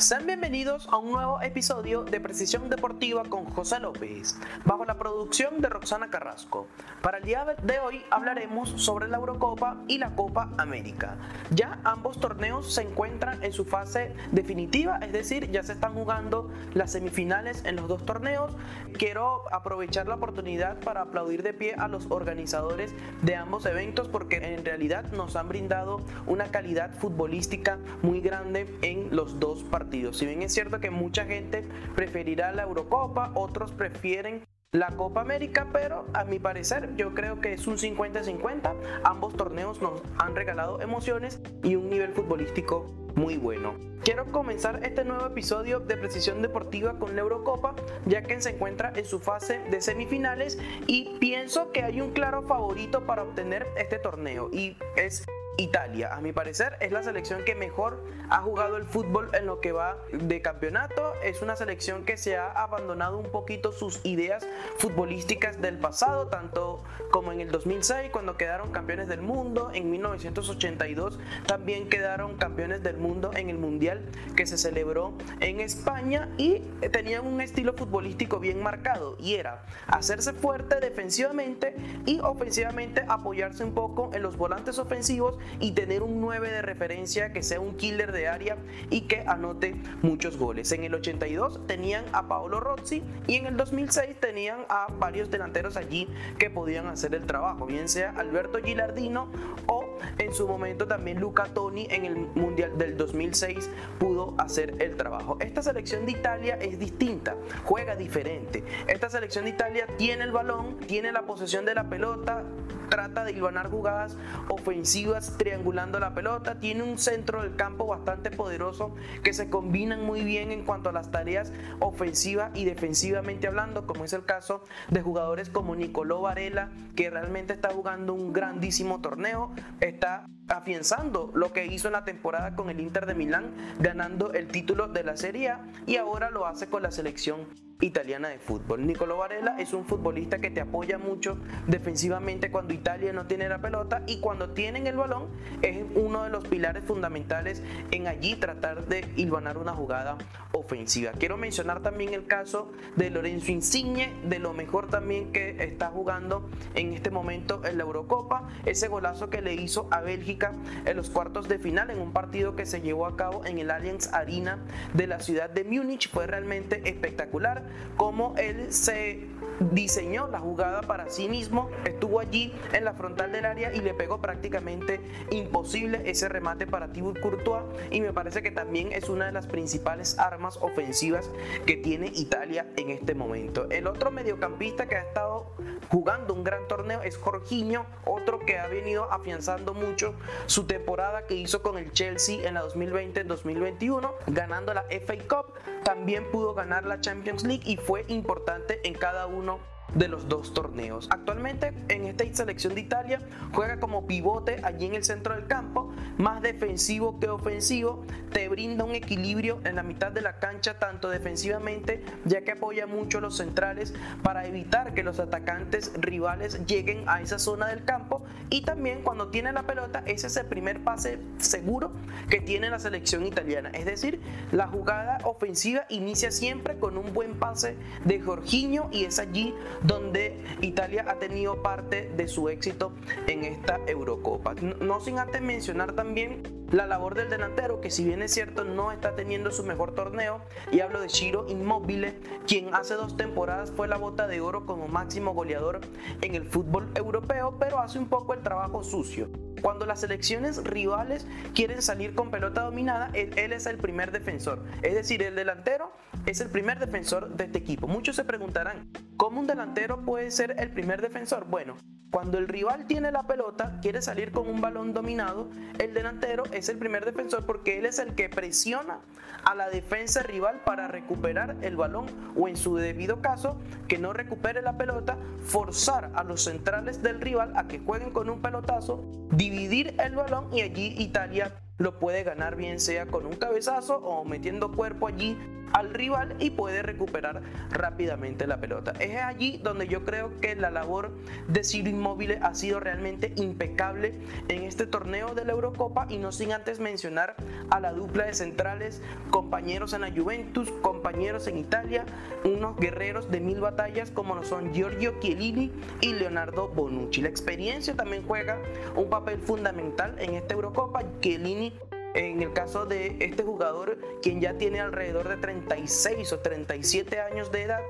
Sean bienvenidos a un nuevo episodio de Precisión Deportiva con José López, bajo la producción de Roxana Carrasco. Para el día de hoy hablaremos sobre la Eurocopa y la Copa América. Ya ambos torneos se encuentran en su fase definitiva, es decir, ya se están jugando las semifinales en los dos torneos. Quiero aprovechar la oportunidad para aplaudir de pie a los organizadores de ambos eventos porque en realidad nos han brindado una calidad futbolística muy grande en los dos partidos si bien es cierto que mucha gente preferirá la Eurocopa, otros prefieren la Copa América, pero a mi parecer yo creo que es un 50-50. Ambos torneos nos han regalado emociones y un nivel futbolístico muy bueno. Quiero comenzar este nuevo episodio de Precisión Deportiva con la Eurocopa, ya que se encuentra en su fase de semifinales y pienso que hay un claro favorito para obtener este torneo y es Italia. A mi parecer es la selección que mejor ha jugado el fútbol en lo que va de campeonato. Es una selección que se ha abandonado un poquito sus ideas futbolísticas del pasado, tanto como en el 2006 cuando quedaron campeones del mundo, en 1982 también quedaron campeones del mundo en el Mundial que se celebró en España y tenían un estilo futbolístico bien marcado y era hacerse fuerte defensivamente y ofensivamente apoyarse un poco en los volantes ofensivos y tener un 9 de referencia que sea un killer de área y que anote muchos goles. En el 82 tenían a Paolo Rossi y en el 2006 tenían a varios delanteros allí que podían hacer el trabajo, bien sea Alberto Gilardino o en su momento también Luca Toni en el Mundial del 2006 pudo hacer el trabajo. Esta selección de Italia es distinta, juega diferente. Esta selección de Italia tiene el balón, tiene la posesión de la pelota, trata de hilvanar jugadas ofensivas triangulando la pelota, tiene un centro del campo bastante poderoso que se combinan muy bien en cuanto a las tareas ofensivas y defensivamente hablando, como es el caso de jugadores como Nicolò Varela, que realmente está jugando un grandísimo torneo, está afianzando lo que hizo en la temporada con el Inter de Milán, ganando el título de la Serie A y ahora lo hace con la selección italiana de fútbol. Nicolò Varela es un futbolista que te apoya mucho defensivamente cuando Italia no tiene la pelota y cuando tienen el balón es uno de los pilares fundamentales en allí tratar de hilvanar una jugada ofensiva. Quiero mencionar también el caso de Lorenzo Insigne, de lo mejor también que está jugando en este momento en la Eurocopa, ese golazo que le hizo a Bélgica en los cuartos de final en un partido que se llevó a cabo en el Allianz Arena de la ciudad de Múnich fue realmente espectacular cómo él se diseñó la jugada para sí mismo, estuvo allí en la frontal del área y le pegó prácticamente imposible ese remate para Thibaut Courtois y me parece que también es una de las principales armas ofensivas que tiene Italia en este momento. El otro mediocampista que ha estado jugando un gran torneo es Jorginho, otro que ha venido afianzando mucho su temporada que hizo con el Chelsea en la 2020-2021, ganando la FA Cup, también pudo ganar la Champions League y fue importante en cada uno de los dos torneos. Actualmente en esta selección de Italia juega como pivote allí en el centro del campo, más defensivo que ofensivo, te brinda un equilibrio en la mitad de la cancha tanto defensivamente ya que apoya mucho a los centrales para evitar que los atacantes rivales lleguen a esa zona del campo. Y también cuando tiene la pelota ese es el primer pase seguro que tiene la selección italiana, es decir, la jugada ofensiva inicia siempre con un buen pase de Jorginho y es allí donde Italia ha tenido parte de su éxito en esta Eurocopa. No sin antes mencionar también la labor del delantero, que si bien es cierto no está teniendo su mejor torneo, y hablo de Shiro Immobile, quien hace dos temporadas fue la bota de oro como máximo goleador en el fútbol europeo, pero hace un poco el trabajo sucio. Cuando las selecciones rivales quieren salir con pelota dominada, él, él, es el primer defensor. Es decir, el delantero es el primer defensor de este equipo. Muchos se preguntarán, ¿cómo un delantero puede ser el primer defensor? Bueno, cuando el rival tiene la pelota, quiere salir con un balón dominado, el delantero es el primer defensor porque él es el que presiona a la defensa rival para recuperar el balón o en su debido caso, que no recupere la pelota, forzar a los centrales del rival a que jueguen con un pelotazo, dividir el balón y allí Italia lo puede ganar bien sea con un cabezazo o metiendo cuerpo allí al rival y puede recuperar rápidamente la pelota. Es allí donde yo creo que la labor de Ciro Inmóvil ha sido realmente impecable en este torneo de la Eurocopa y no sin antes mencionar a la dupla de centrales, compañeros en la Juventus, compañeros en Italia, unos guerreros de mil batallas como lo son Giorgio Chiellini y Leonardo Bonucci. La experiencia también juega un papel fundamental en esta Eurocopa. Chiellini en el caso de este jugador, quien ya tiene alrededor de 36 o 37 años de edad,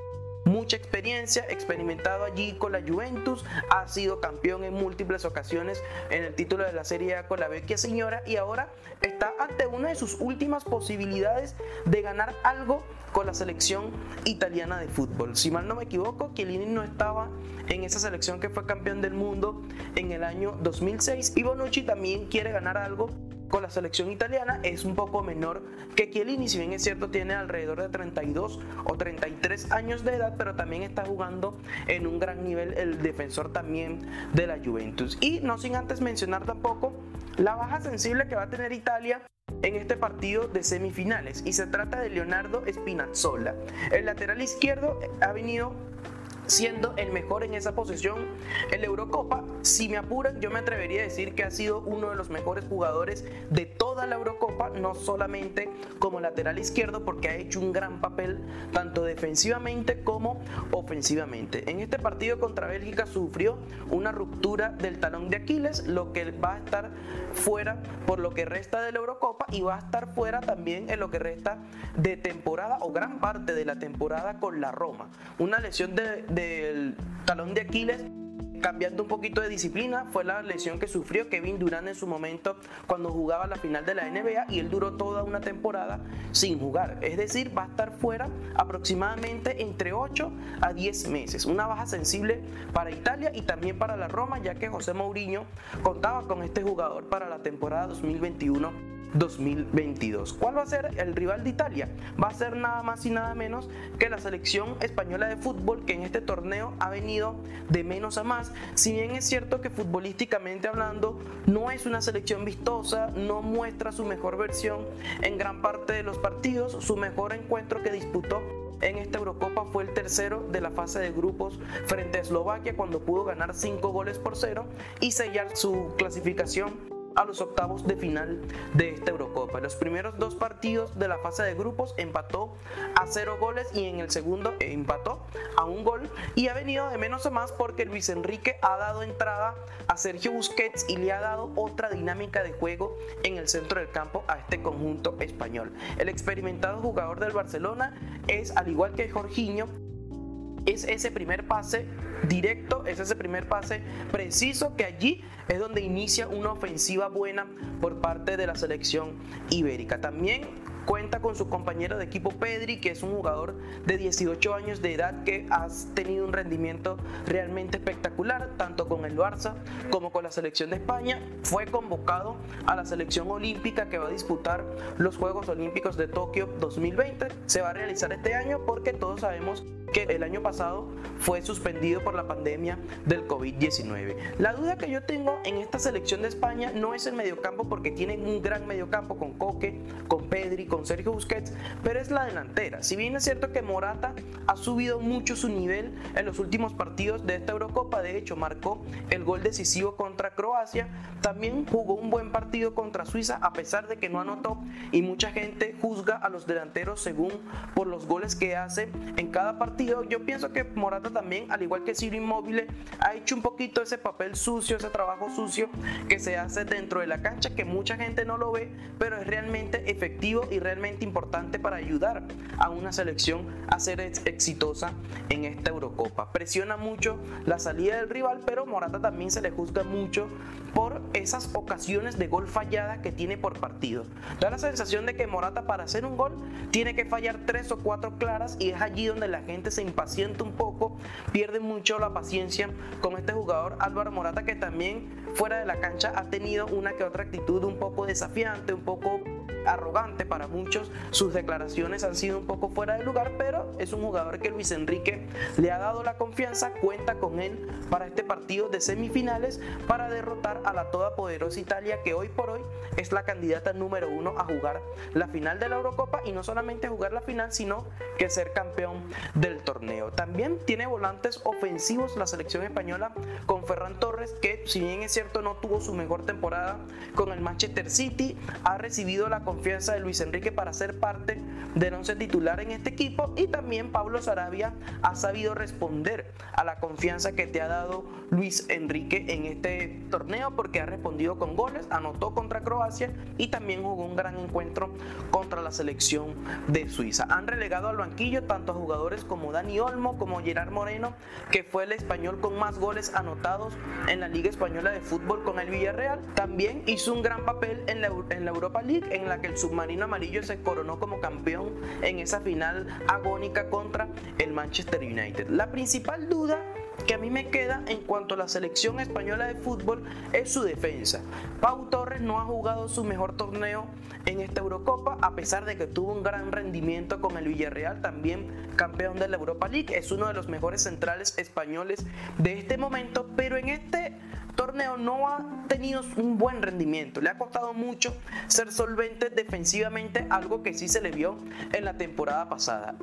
mucha experiencia, experimentado allí con la Juventus, ha sido campeón en múltiples ocasiones en el título de la Serie A con la Vecchia Señora y ahora está ante una de sus últimas posibilidades de ganar algo con la selección italiana de fútbol. Si mal no me equivoco, Chiellini no estaba en esa selección que fue campeón del mundo en el año 2006 y Bonucci también quiere ganar algo con la selección italiana es un poco menor que Chiellini, si bien es cierto tiene alrededor de 32 o 33 años de edad, pero también está jugando en un gran nivel el defensor también de la Juventus. Y no sin antes mencionar tampoco la baja sensible que va a tener Italia en este partido de semifinales y se trata de Leonardo Spinazzola. El lateral izquierdo ha venido siendo el mejor en esa posición en la Eurocopa. Si me apuran, yo me atrevería a decir que ha sido uno de los mejores jugadores de toda la Eurocopa, no solamente como lateral izquierdo, porque ha hecho un gran papel tanto defensivamente como ofensivamente. En este partido contra Bélgica sufrió una ruptura del talón de Aquiles, lo que va a estar fuera por lo que resta de la Eurocopa y va a estar fuera también en lo que resta de temporada o gran parte de la temporada con la Roma. Una lesión de del talón de Aquiles cambiando un poquito de disciplina fue la lesión que sufrió Kevin Durant en su momento cuando jugaba la final de la NBA y él duró toda una temporada sin jugar. Es decir, va a estar fuera aproximadamente entre 8 a 10 meses. Una baja sensible para Italia y también para la Roma, ya que José Mourinho contaba con este jugador para la temporada 2021 2022. ¿Cuál va a ser el rival de Italia? Va a ser nada más y nada menos que la selección española de fútbol que en este torneo ha venido de menos a más. Si bien es cierto que futbolísticamente hablando no es una selección vistosa, no muestra su mejor versión en gran parte de los partidos, su mejor encuentro que disputó en esta Eurocopa fue el tercero de la fase de grupos frente a Eslovaquia cuando pudo ganar 5 goles por 0 y sellar su clasificación a los octavos de final de esta Eurocopa. los primeros dos partidos de la fase de grupos empató a cero goles y en el segundo empató a un gol y ha venido de menos a más porque Luis Enrique ha dado entrada a Sergio Busquets y le ha dado otra dinámica de juego en el centro del campo a este conjunto español. El experimentado jugador del Barcelona es, al igual que Jorginho, es ese primer pase directo, es ese primer pase preciso que allí es donde inicia una ofensiva buena por parte de la selección ibérica. También Cuenta con su compañero de equipo Pedri, que es un jugador de 18 años de edad que ha tenido un rendimiento realmente espectacular, tanto con el Barça como con la selección de España. Fue convocado a la selección olímpica que va a disputar los Juegos Olímpicos de Tokio 2020. Se va a realizar este año porque todos sabemos que el año pasado fue suspendido por la pandemia del COVID-19. La duda que yo tengo en esta selección de España no es el mediocampo porque tienen un gran mediocampo con Coque, con Pedri, con Sergio Busquets, pero es la delantera. Si bien es cierto que Morata ha subido mucho su nivel en los últimos partidos de esta Eurocopa, de hecho marcó el gol decisivo contra Croacia, también jugó un buen partido contra Suiza a pesar de que no anotó y mucha gente juzga a los delanteros según por los goles que hace en cada partido. Yo pienso que Morata también, al igual que Ciro Inmóvil, ha hecho un poquito ese papel sucio, ese trabajo sucio que se hace dentro de la cancha que mucha gente no lo ve, pero es realmente efectivo y realmente importante para ayudar a una selección a ser exitosa en esta Eurocopa. Presiona mucho la salida del rival, pero Morata también se le juzga mucho por esas ocasiones de gol fallada que tiene por partido. Da la sensación de que Morata para hacer un gol tiene que fallar tres o cuatro claras y es allí donde la gente se impacienta un poco, pierde mucho la paciencia con este jugador Álvaro Morata que también fuera de la cancha ha tenido una que otra actitud un poco desafiante, un poco arrogante para muchos, sus declaraciones han sido un poco fuera de lugar, pero es un jugador que Luis Enrique le ha dado la confianza, cuenta con él para este partido de semifinales para derrotar a la todopoderosa Italia que hoy por hoy es la candidata número uno a jugar la final de la Eurocopa y no solamente jugar la final, sino que ser campeón del torneo. También tiene volantes ofensivos la selección española con Ferran Torres, que si bien es cierto no tuvo su mejor temporada con el Manchester City, ha recibido la confianza de Luis Enrique para ser parte del once titular en este equipo y también Pablo Sarabia ha sabido responder a la confianza que te ha dado Luis Enrique en este torneo porque ha respondido con goles, anotó contra Croacia y también jugó un gran encuentro contra la selección de Suiza. Han relegado al banquillo tanto a jugadores como Dani Olmo como Gerard Moreno, que fue el español con más goles anotados en la Liga Española de Fútbol con el Villarreal. También hizo un gran papel en la, en la Europa League en la que el submarino amarillo se coronó como campeón en esa final agónica contra el Manchester United. La principal duda que a mí me queda en cuanto a la selección española de fútbol es su defensa. Pau Torres no ha jugado su mejor torneo en esta Eurocopa, a pesar de que tuvo un gran rendimiento con el Villarreal, también campeón de la Europa League. Es uno de los mejores centrales españoles de este momento, pero en este torneo no ha tenido un buen rendimiento. Le ha costado mucho ser solvente defensivamente, algo que sí se le vio en la temporada pasada.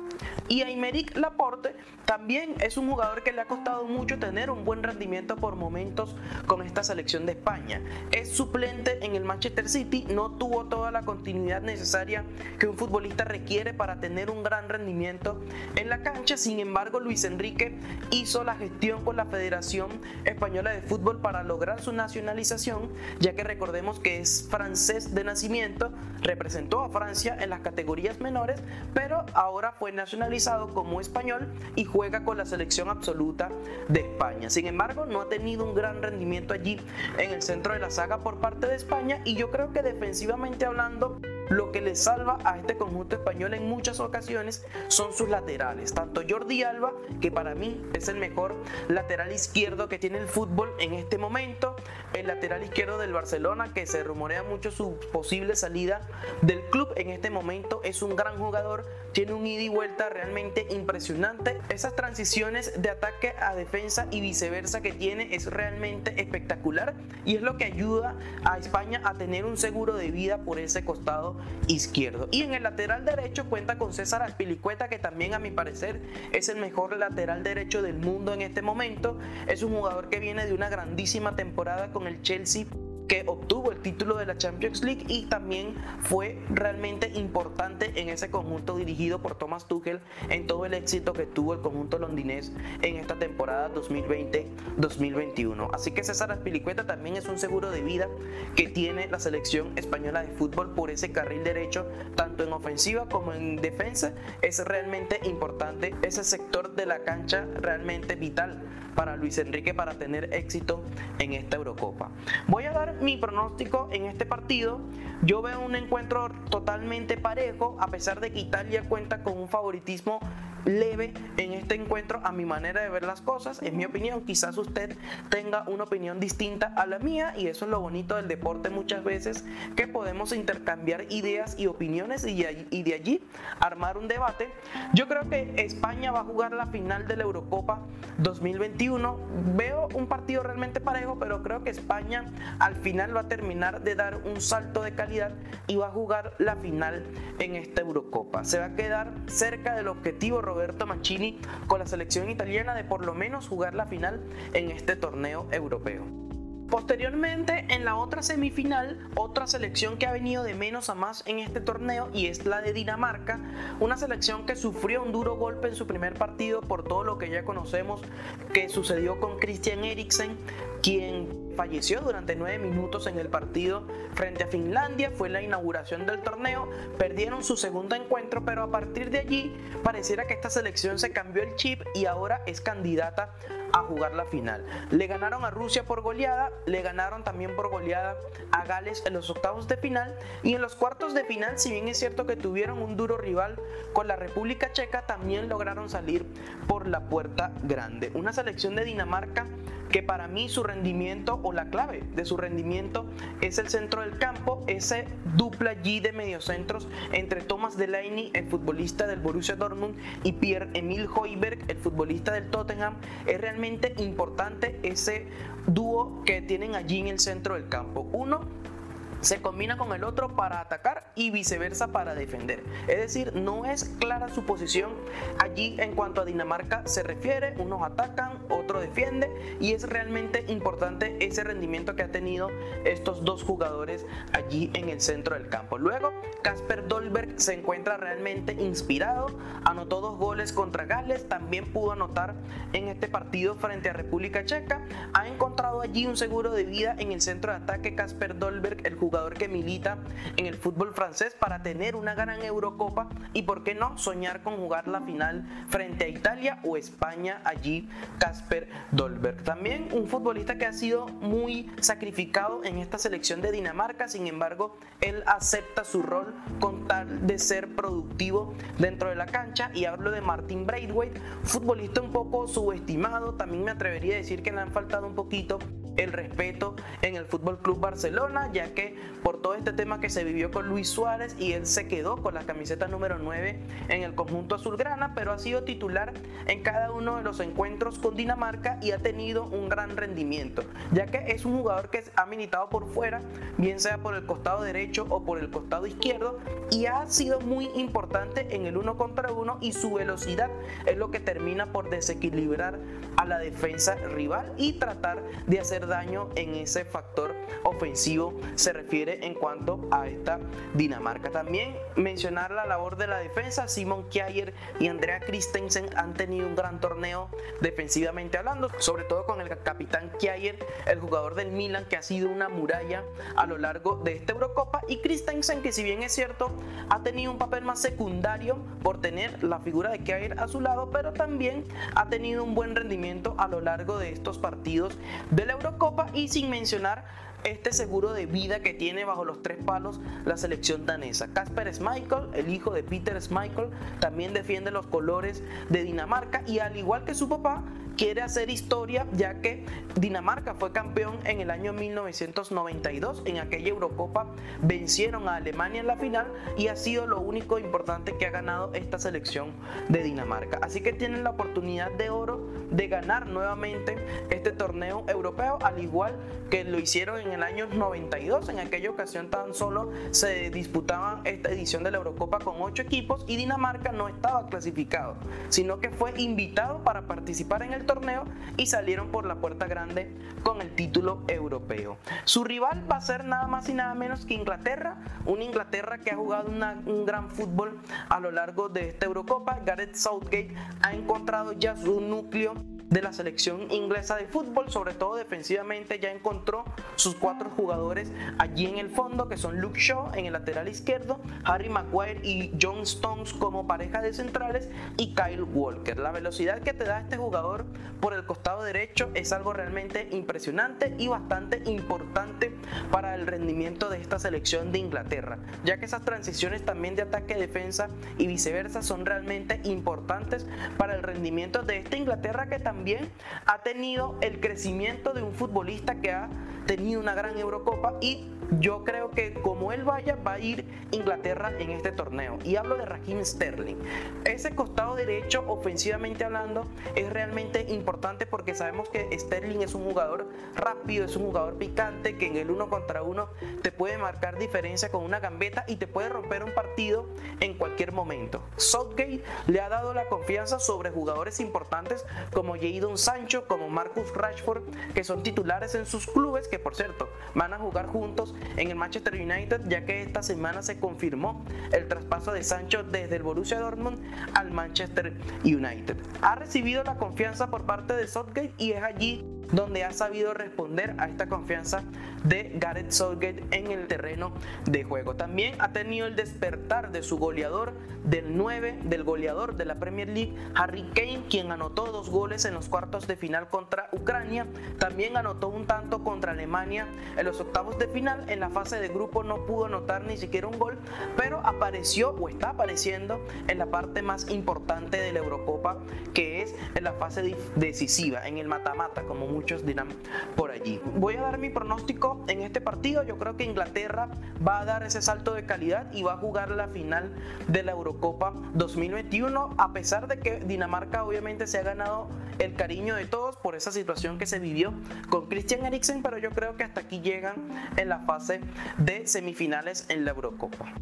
Y Aymeric Laporte también es un jugador que le ha costado mucho tener un buen rendimiento por momentos con esta selección de España. Es suplente en el Manchester City, no tuvo toda la continuidad necesaria que un futbolista requiere para tener un gran rendimiento en la cancha. Sin embargo, Luis Enrique hizo la gestión con la Federación Española de Fútbol para lograr su nacionalización, ya que recordemos que es francés de nacimiento, representó a Francia en las categorías menores, pero ahora fue nacionalizado como español y juega con la selección absoluta de España. Sin embargo, no ha tenido un gran rendimiento allí en el centro de la saga por parte de España y yo creo que defensivamente hablando, lo que le salva a este conjunto español en muchas ocasiones son sus laterales. Tanto Jordi Alba, que para mí es el mejor lateral izquierdo que tiene el fútbol en este momento, el lateral izquierdo del Barcelona, que se rumorea mucho su posible salida del club en este momento, es un gran jugador, tiene un ida y vuelta realmente impresionante. Esas transiciones de ataque a defensa y viceversa que tiene es realmente espectacular y es lo que ayuda a España a tener un seguro de vida por ese costado izquierdo. Y en el lateral derecho cuenta con César Aspilicueta, que también a mi parecer es el mejor lateral derecho del mundo en este momento. Es un jugador que viene de una grandísima temporada con el Chelsea que obtuvo el título de la Champions League y también fue realmente importante en ese conjunto dirigido por Thomas Tuchel en todo el éxito que tuvo el conjunto londinés en esta temporada 2020-2021. Así que César Aspilicueta también es un seguro de vida que tiene la selección española de fútbol por ese carril derecho, tanto en ofensiva como en defensa. Es realmente importante ese sector de la cancha realmente vital para Luis Enrique para tener éxito en esta Eurocopa. Voy a dar mi pronóstico en este partido. Yo veo un encuentro totalmente parejo, a pesar de que Italia cuenta con un favoritismo leve en este encuentro a mi manera de ver las cosas, es mi opinión, quizás usted tenga una opinión distinta a la mía y eso es lo bonito del deporte muchas veces, que podemos intercambiar ideas y opiniones y, y de allí armar un debate. Yo creo que España va a jugar la final de la Eurocopa 2021, veo un partido realmente parejo, pero creo que España al final va a terminar de dar un salto de calidad y va a jugar la final en esta Eurocopa. Se va a quedar cerca del objetivo Roberto Mancini con la selección italiana de por lo menos jugar la final en este torneo europeo. Posteriormente, en la otra semifinal, otra selección que ha venido de menos a más en este torneo y es la de Dinamarca, una selección que sufrió un duro golpe en su primer partido por todo lo que ya conocemos que sucedió con Christian Eriksen, quien falleció durante nueve minutos en el partido frente a Finlandia, fue la inauguración del torneo, perdieron su segundo encuentro, pero a partir de allí pareciera que esta selección se cambió el chip y ahora es candidata a jugar la final. Le ganaron a Rusia por goleada, le ganaron también por goleada a Gales en los octavos de final y en los cuartos de final, si bien es cierto que tuvieron un duro rival con la República Checa, también lograron salir por la puerta grande. Una selección de Dinamarca que para mí su rendimiento o la clave de su rendimiento es el centro del campo, ese dupla G de mediocentros entre Thomas Delaney, el futbolista del Borussia Dortmund, y Pierre-Emil Hoiberg, el futbolista del Tottenham. Es realmente importante ese dúo que tienen allí en el centro del campo. Uno se combina con el otro para atacar y viceversa para defender. Es decir, no es clara su posición allí en cuanto a Dinamarca se refiere. Unos atacan, otro defiende y es realmente importante ese rendimiento que ha tenido estos dos jugadores allí en el centro del campo. Luego, Casper Dolberg se encuentra realmente inspirado, anotó dos goles contra Gales, también pudo anotar en este partido frente a República Checa. Ha encontrado allí un seguro de vida en el centro de ataque Casper Dolberg, el jugador jugador que milita en el fútbol francés para tener una gran Eurocopa y por qué no soñar con jugar la final frente a Italia o España allí Casper Dolberg. También un futbolista que ha sido muy sacrificado en esta selección de Dinamarca, sin embargo él acepta su rol con tal de ser productivo dentro de la cancha y hablo de Martin Braithwaite, futbolista un poco subestimado, también me atrevería a decir que le han faltado un poquito el respeto en el Fútbol Club Barcelona, ya que por todo este tema que se vivió con Luis Suárez y él se quedó con la camiseta número 9 en el conjunto azulgrana, pero ha sido titular en cada uno de los encuentros con Dinamarca y ha tenido un gran rendimiento, ya que es un jugador que ha militado por fuera, bien sea por el costado derecho o por el costado izquierdo, y ha sido muy importante en el uno contra uno y su velocidad es lo que termina por desequilibrar a la defensa rival y tratar de hacer daño en ese factor ofensivo se refiere en cuanto a esta Dinamarca. También mencionar la labor de la defensa, Simon Kjaer y Andrea Christensen han tenido un gran torneo defensivamente hablando, sobre todo con el capitán Kjaer, el jugador del Milan que ha sido una muralla a lo largo de esta Eurocopa y Christensen que si bien es cierto ha tenido un papel más secundario por tener la figura de Kjaer a su lado, pero también ha tenido un buen rendimiento a lo largo de estos partidos de la Eurocopa y sin mencionar este seguro de vida que tiene bajo los tres palos la selección danesa. Kasper Schmeichel, el hijo de Peter Schmeichel, también defiende los colores de Dinamarca y al igual que su papá, quiere hacer historia ya que Dinamarca fue campeón en el año 1992. En aquella Eurocopa vencieron a Alemania en la final y ha sido lo único importante que ha ganado esta selección de Dinamarca. Así que tienen la oportunidad de oro de ganar nuevamente este torneo europeo, al igual que lo hicieron en el año 92. En aquella ocasión tan solo se disputaba esta edición de la Eurocopa con ocho equipos y Dinamarca no estaba clasificado, sino que fue invitado para participar en el torneo y salieron por la puerta grande con el título europeo. Su rival va a ser nada más y nada menos que Inglaterra, una Inglaterra que ha jugado un gran fútbol a lo largo de esta Eurocopa. Gareth Southgate ha encontrado ya su núcleo de la selección inglesa de fútbol, sobre todo defensivamente, ya encontró sus cuatro jugadores allí en el fondo, que son Luke Shaw en el lateral izquierdo, Harry Maguire y John Stones como pareja de centrales y Kyle Walker. La velocidad que te da este jugador por el costado derecho es algo realmente impresionante y bastante importante para el rendimiento de esta selección de Inglaterra, ya que esas transiciones también de ataque-defensa y viceversa son realmente importantes para el rendimiento de esta Inglaterra que también ha tenido el crecimiento de un futbolista que ha tenido una gran Eurocopa y yo creo que como él vaya va a ir Inglaterra en este torneo. Y hablo de Raheem Sterling. Ese costado derecho ofensivamente hablando es realmente importante porque sabemos que Sterling es un jugador rápido es un jugador picante que en el uno contra uno te puede marcar diferencia con una gambeta y te puede romper un partido en cualquier momento. Southgate le ha dado la confianza sobre jugadores importantes como Jadon Sancho como Marcus Rashford que son titulares en sus clubes que por cierto van a jugar juntos en el Manchester United, ya que esta semana se confirmó el traspaso de Sancho desde el Borussia Dortmund al Manchester United. Ha recibido la confianza por parte de Southgate y es allí donde ha sabido responder a esta confianza de Gareth Southgate en el terreno de juego. También ha tenido el despertar de su goleador del 9, del goleador de la Premier League, Harry Kane, quien anotó dos goles en los cuartos de final contra Ucrania. También anotó un tanto contra Alemania en los octavos de final. En la fase de grupo no pudo anotar ni siquiera un gol, pero apareció o está apareciendo en la parte más importante de la Eurocopa, que es en la fase decisiva, en el mata-mata, como muchos dirán por allí. Voy a dar mi pronóstico en este partido. Yo creo que Inglaterra va a dar ese salto de calidad y va a jugar la final de la Eurocopa 2021, a pesar de que Dinamarca obviamente se ha ganado el cariño de todos por esa situación que se vivió con Christian Eriksen, pero yo creo que hasta aquí llegan en la fase de semifinales en la Eurocopa.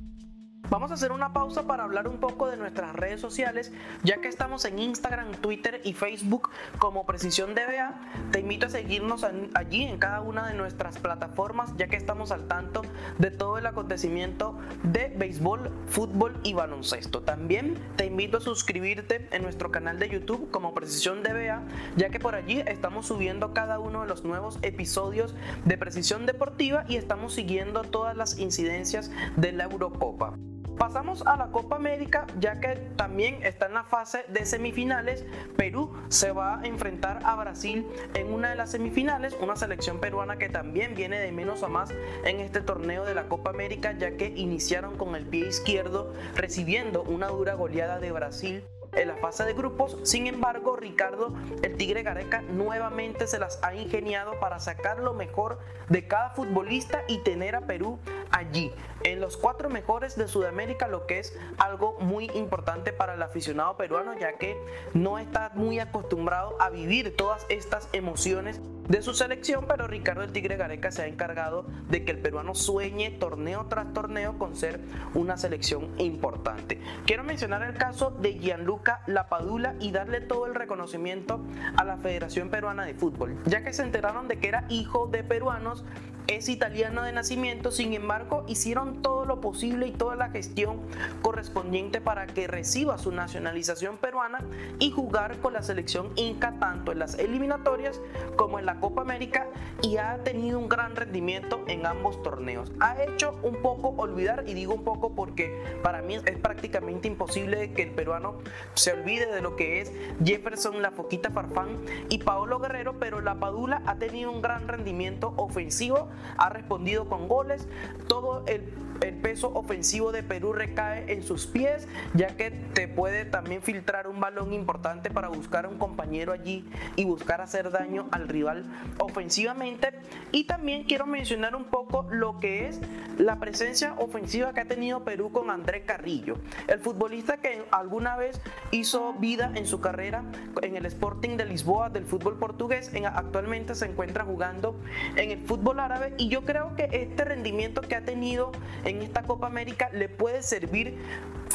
Vamos a hacer una pausa para hablar un poco de nuestras redes sociales, ya que estamos en Instagram, Twitter y Facebook como Precisión DBA. Te invito a seguirnos allí en cada una de nuestras plataformas, ya que estamos al tanto de todo el acontecimiento de béisbol, fútbol y baloncesto. También te invito a suscribirte en nuestro canal de YouTube como Precisión DBA, ya que por allí estamos subiendo cada uno de los nuevos episodios de Precisión Deportiva y estamos siguiendo todas las incidencias de la Eurocopa. Pasamos a la Copa América, ya que también está en la fase de semifinales. Perú se va a enfrentar a Brasil en una de las semifinales, una selección peruana que también viene de menos a más en este torneo de la Copa América, ya que iniciaron con el pie izquierdo recibiendo una dura goleada de Brasil en la fase de grupos. Sin embargo, Ricardo, el Tigre Gareca, nuevamente se las ha ingeniado para sacar lo mejor de cada futbolista y tener a Perú allí, en los cuatro mejores de Sudamérica, lo que es algo muy importante para el aficionado peruano, ya que no está muy acostumbrado a vivir todas estas emociones de su selección, pero Ricardo el Tigre Gareca se ha encargado de que el peruano sueñe torneo tras torneo con ser una selección importante. Quiero mencionar el caso de Gianluca Lapadula y darle todo el reconocimiento a la Federación Peruana de Fútbol, ya que se enteraron de que era hijo de peruanos es italiano de nacimiento, sin embargo hicieron todo lo posible y toda la gestión correspondiente para que reciba su nacionalización peruana y jugar con la selección inca tanto en las eliminatorias como en la Copa América y ha tenido un gran rendimiento en ambos torneos. Ha hecho un poco olvidar, y digo un poco porque para mí es prácticamente imposible que el peruano se olvide de lo que es Jefferson La Foquita Farfán y Paolo Guerrero, pero la Padula ha tenido un gran rendimiento ofensivo ha respondido con goles, todo el el peso ofensivo de Perú recae en sus pies, ya que te puede también filtrar un balón importante para buscar a un compañero allí y buscar hacer daño al rival ofensivamente. Y también quiero mencionar un poco lo que es la presencia ofensiva que ha tenido Perú con André Carrillo, el futbolista que alguna vez hizo vida en su carrera en el Sporting de Lisboa del fútbol portugués, en, actualmente se encuentra jugando en el fútbol árabe y yo creo que este rendimiento que ha tenido en esta Copa América le puede servir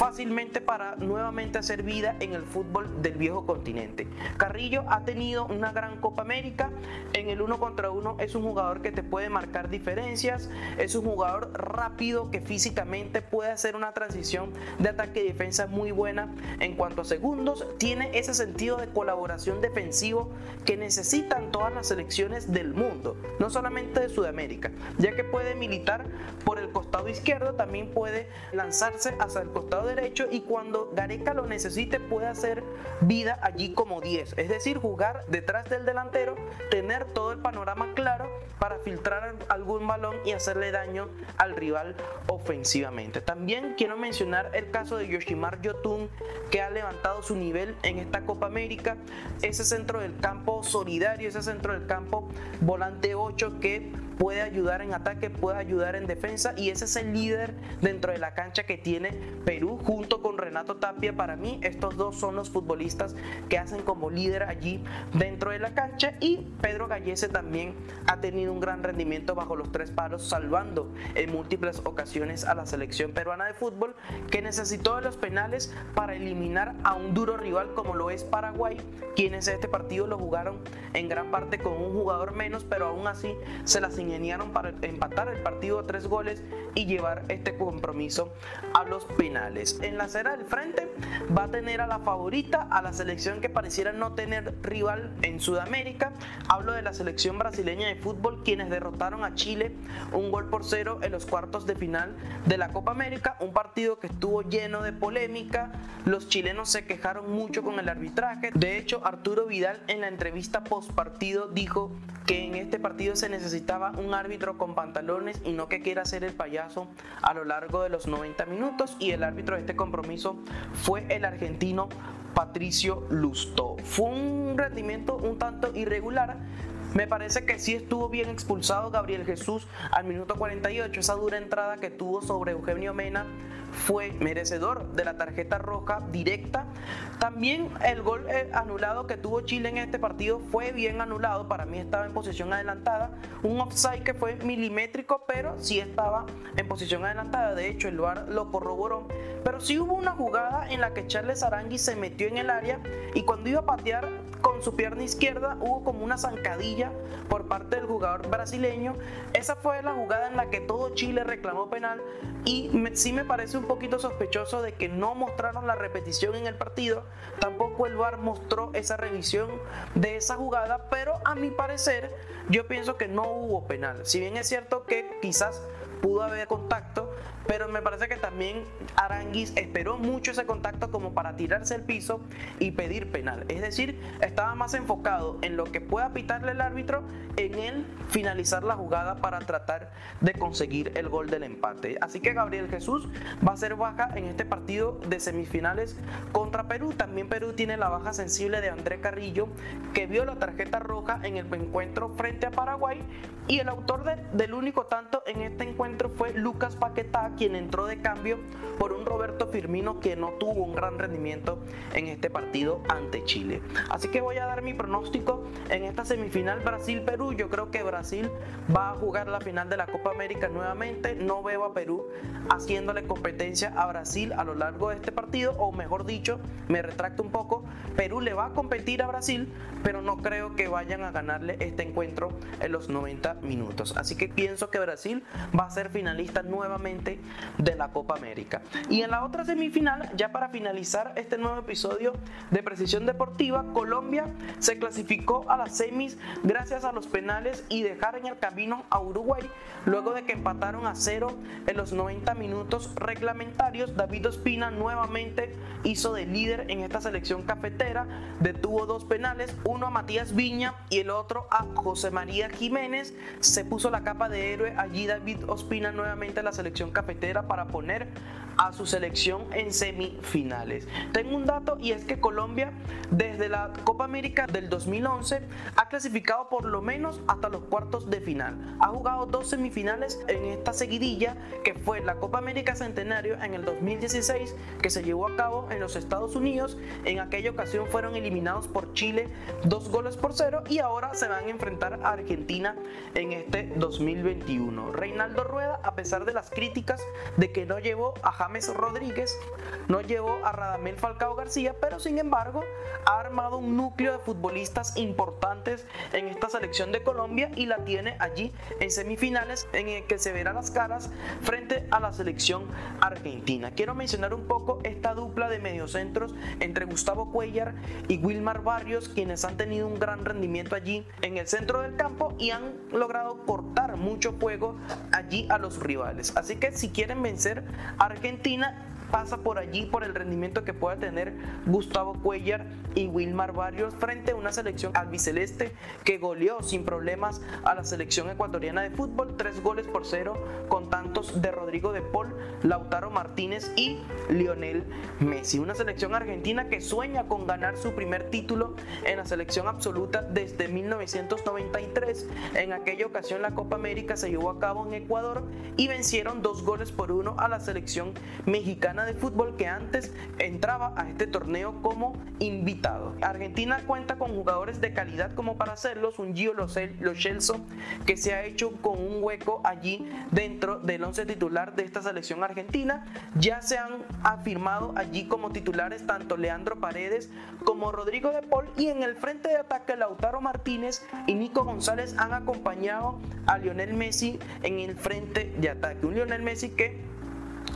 fácilmente para nuevamente hacer vida en el fútbol del viejo continente. Carrillo ha tenido una gran Copa América, en el uno contra uno es un jugador que te puede marcar diferencias, es un jugador rápido que físicamente puede hacer una transición de ataque y defensa muy buena en cuanto a segundos, tiene ese sentido de colaboración defensivo que necesitan todas las selecciones del mundo, no solamente de Sudamérica, ya que puede militar por el costado izquierdo, también puede lanzarse hacia el costado derecho y cuando Gareca lo necesite puede hacer vida allí como 10, es decir, jugar detrás del delantero, tener todo el panorama claro para filtrar algún balón y hacerle daño al rival ofensivamente. También quiero mencionar el caso de Yoshimar Yotun que ha levantado su nivel en esta Copa América, ese centro del campo solidario, ese centro del campo volante 8 que puede ayudar en ataque, puede ayudar en defensa y ese es el líder dentro de la cancha que tiene Perú junto con Renato Tapia. Para mí estos dos son los futbolistas que hacen como líder allí dentro de la cancha y Pedro Gallese también ha tenido un gran rendimiento bajo los tres palos salvando en múltiples ocasiones a la selección peruana de fútbol que necesitó de los penales para eliminar a un duro rival como lo es Paraguay, quienes este partido lo jugaron en gran parte con un jugador menos, pero aún así se las para empatar el partido a tres goles y llevar este compromiso a los penales. En la acera del frente va a tener a la favorita, a la selección que pareciera no tener rival en Sudamérica. Hablo de la selección brasileña de fútbol, quienes derrotaron a Chile un gol por cero en los cuartos de final de la Copa América, un partido que estuvo lleno de polémica. Los chilenos se quejaron mucho con el arbitraje. De hecho, Arturo Vidal en la entrevista post partido dijo que en este partido se necesitaba un árbitro con pantalones y no que quiera ser el payaso a lo largo de los 90 minutos y el árbitro de este compromiso fue el argentino Patricio Lusto. Fue un rendimiento un tanto irregular Me parece que sí estuvo bien expulsado Gabriel Jesús al minuto 48. Esa dura entrada que tuvo sobre Eugenio Mena fue merecedor de la tarjeta roja directa. También el gol eh, anulado que tuvo Chile en este partido fue bien anulado. Para mí estaba en posición adelantada. Un offside que fue milimétrico, pero sí estaba en posición adelantada. De hecho, el VAR lo corroboró. Pero sí hubo una jugada en la que Charles Arangui se metió en el área y cuando iba a patear su pierna izquierda hubo como una zancadilla por parte del jugador brasileño. Esa fue la jugada en la que todo Chile reclamó penal y sí me parece un poquito sospechoso de que no mostraron la repetición en el partido. Tampoco el VAR mostró esa revisión de esa jugada, pero a mi parecer yo pienso que no hubo penal. Si bien es cierto que quizás pudo haber contacto, pero me parece que también Aranguis esperó mucho ese contacto como para tirarse al piso y pedir penal. Es decir, estaba más enfocado en lo que pueda pitarle el árbitro, en el finalizar la jugada para tratar de conseguir el gol del empate. Así que Gabriel Jesús va a ser baja en este partido de semifinales contra Perú. También Perú tiene la baja sensible de André Carrillo, que vio la tarjeta roja en el encuentro frente a Paraguay. Y el autor del único tanto en este encuentro fue Lucas Paquetá, quien entró de cambio por un Roberto Firmino que no tuvo un gran rendimiento en este partido ante Chile. Así que voy a dar mi pronóstico en esta semifinal Brasil-Perú. Yo creo que Brasil va a jugar la final de la Copa América nuevamente. No veo a Perú haciéndole competencia a Brasil a lo largo de este partido, o mejor dicho, me retracto un poco, Perú le va a competir a Brasil, pero no creo que vayan a ganarle este encuentro en los 90 minutos. Así que pienso que Brasil va a ser finalista nuevamente de la Copa América. Y en la otra semifinal, ya para finalizar este nuevo episodio de Precisión Deportiva, Colombia se clasificó a las semis gracias a los penales y dejar en el camino a Uruguay luego de que empataron a cero en los 90 minutos reglamentarios. David Ospina nuevamente hizo de líder en esta selección cafetera, detuvo dos penales, uno a Matías Viña y el otro a José María Jiménez. Se puso la capa de héroe allí David Ospina nuevamente a la selección cafetera para poner a su selección en semifinales. Tengo un dato y es que Colombia desde la Copa América del 2011 ha clasificado por lo menos hasta los cuartos de final. Ha jugado dos semifinales en esta seguidilla que fue la Copa América Centenario en el 2016 que se llevó a cabo en los Estados Unidos. En aquella ocasión fueron eliminados por Chile dos goles por cero y ahora se van a enfrentar a Argentina en este 2021. Reinaldo Rueda, a pesar de las críticas de que no llevó a Rodríguez, no llevó a Radamel Falcao García, pero sin embargo ha armado un núcleo de futbolistas importantes en esta selección de Colombia y la tiene allí en semifinales en el que se verá las caras frente a la selección argentina. Quiero mencionar un poco esta dupla de mediocentros entre Gustavo Cuellar y Wilmar Barrios, quienes han tenido un gran rendimiento allí en el centro del campo y han logrado cortar mucho fuego allí a los rivales. Así que si quieren vencer a Argentina, pasa por allí por el rendimiento que pueda tener Gustavo Cuellar y Wilmar Barrios frente a una selección albiceleste que goleó sin problemas a la selección ecuatoriana de fútbol, tres goles por cero con tantos de Rodrigo de Paul, Lautaro Martínez y Lionel Messi. Una selección argentina que sueña con ganar su primer título en la selección absoluta desde 1993. En aquella ocasión la Copa América se llevó a cabo en Ecuador y vencieron dos goles por uno a la selección mexicana de fútbol que antes entraba a este torneo como invitado. Argentina cuenta con jugadores de calidad como para hacerlos, un Gio Lo Celso que se ha hecho con un hueco allí dentro del once titular de esta selección argentina. Ya se han afirmado allí como titulares tanto Leandro Paredes como Rodrigo de Paul y en el frente de ataque Lautaro Martínez y Nico González han acompañado a Lionel Messi en el frente de ataque. Un Lionel Messi que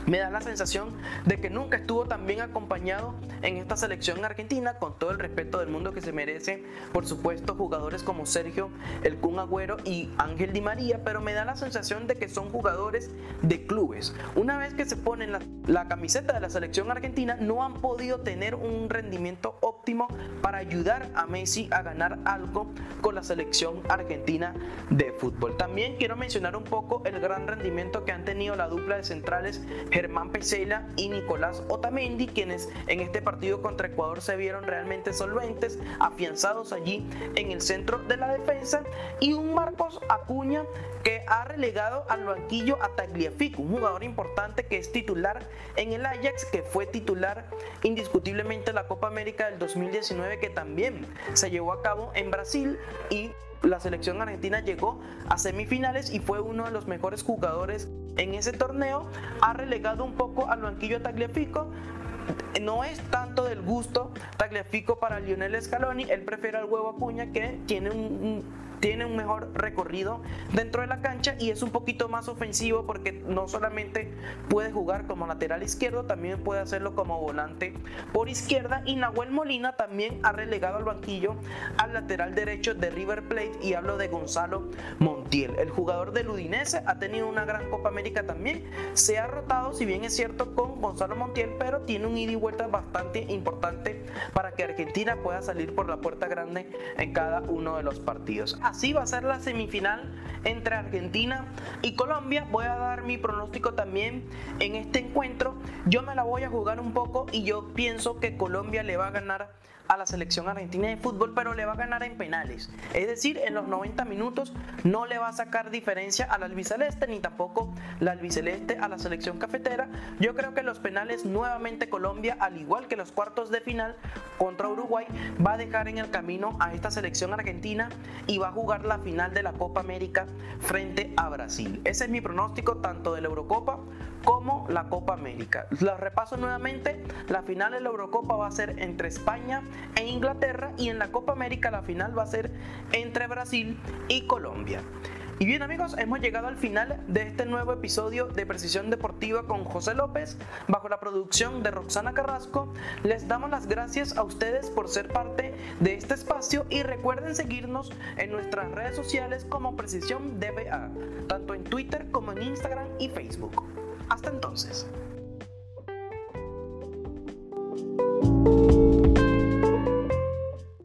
me da la sensación de que nunca estuvo tan bien acompañado en esta selección argentina, con todo el respeto del mundo que se merece, por supuesto, jugadores como Sergio El Kun Agüero y Ángel Di María, pero me da la sensación de que son jugadores de clubes. Una vez que se ponen la, la camiseta de la selección argentina, no han podido tener un rendimiento óptimo para ayudar a Messi a ganar algo con la selección argentina de fútbol. También quiero mencionar un poco el gran rendimiento que han tenido la dupla de centrales Germán Pesela y Nicolás Otamendi, quienes en este partido partido contra Ecuador se vieron realmente solventes, afianzados allí en el centro de la defensa y un Marcos Acuña que ha relegado al banquillo a Tagliafico, un jugador importante que es titular en el Ajax, que fue titular indiscutiblemente en la Copa América del 2019 que también se llevó a cabo en Brasil y la selección argentina llegó a semifinales y fue uno de los mejores jugadores en ese torneo. Ha relegado un poco al banquillo a Tagliafico. No es tanto del gusto Tagliafico para Lionel Scaloni, él prefiere al huevo Acuña que tiene un tiene un mejor recorrido dentro de la cancha y es un poquito más ofensivo porque no solamente puede jugar como lateral izquierdo, también puede hacerlo como volante por izquierda y Nahuel Molina también ha relegado al banquillo al lateral derecho de River Plate y hablo de Gonzalo Montiel. El jugador del Udinese ha tenido una gran Copa América también, se ha rotado si bien es cierto con Gonzalo Montiel, pero tiene un ida y vuelta bastante importante para que Argentina pueda salir por la puerta grande en cada uno de los partidos. Así va a ser la semifinal entre Argentina y Colombia. Voy a dar mi pronóstico también en este encuentro. Yo me la voy a jugar un poco y yo pienso que Colombia le va a ganar a la selección argentina de fútbol, pero le va a ganar en penales. Es decir, en los 90 minutos no le va a sacar diferencia al albiceleste ni tampoco la albiceleste a la selección cafetera. Yo creo que los penales nuevamente Colombia, al igual que los cuartos de final contra Uruguay, va a dejar en el camino a esta selección argentina y va a jugar la final de la Copa América frente a Brasil. Ese es mi pronóstico tanto de la Eurocopa como la Copa América. Los repaso nuevamente, la final de la Eurocopa va a ser entre España e Inglaterra y en la Copa América la final va a ser entre Brasil y Colombia. Y bien amigos, hemos llegado al final de este nuevo episodio de Precisión Deportiva con José López, bajo la producción de Roxana Carrasco. Les damos las gracias a ustedes por ser parte de este espacio y recuerden seguirnos en nuestras redes sociales como Precisión DBA, tanto en Twitter como en Instagram y Facebook. Hasta entonces.